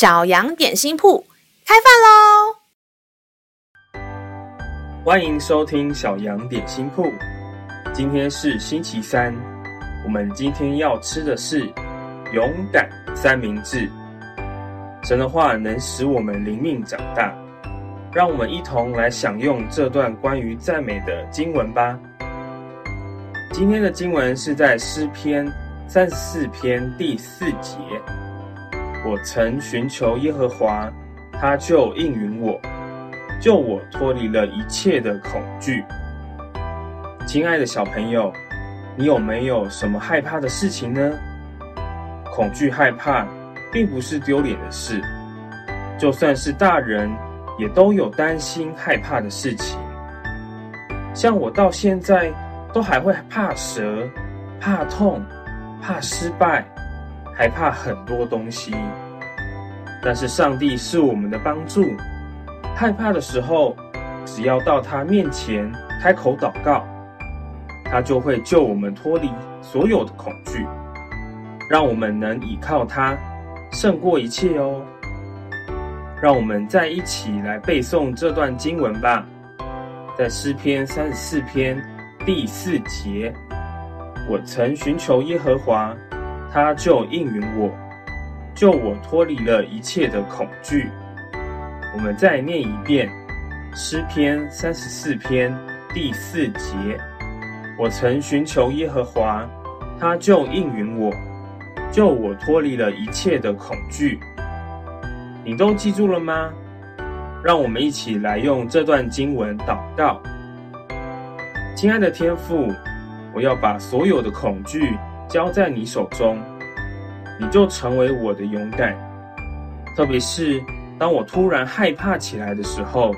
小羊点心铺开饭喽！欢迎收听小羊点心铺。今天是星期三，我们今天要吃的是勇敢三明治。神的话能使我们灵命长大，让我们一同来享用这段关于赞美的经文吧。今天的经文是在诗篇三十四篇第四节。我曾寻求耶和华，他就应允我，救我脱离了一切的恐惧。亲爱的小朋友，你有没有什么害怕的事情呢？恐惧害怕并不是丢脸的事，就算是大人也都有担心害怕的事情。像我到现在都还会怕蛇、怕痛、怕失败。害怕很多东西，但是上帝是我们的帮助。害怕的时候，只要到他面前开口祷告，他就会救我们脱离所有的恐惧，让我们能依靠他胜过一切哦。让我们再一起来背诵这段经文吧，在诗篇三十四篇第四节：“我曾寻求耶和华。”他就应允我，救我脱离了一切的恐惧。我们再念一遍诗篇三十四篇第四节：我曾寻求耶和华，他就应允我，救我脱离了一切的恐惧。你都记住了吗？让我们一起来用这段经文祷告。亲爱的天父，我要把所有的恐惧。交在你手中，你就成为我的勇敢。特别是当我突然害怕起来的时候，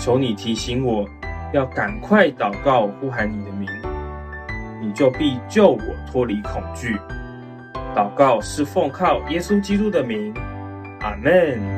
求你提醒我，要赶快祷告呼喊你的名，你就必救我脱离恐惧。祷告是奉靠耶稣基督的名，阿门。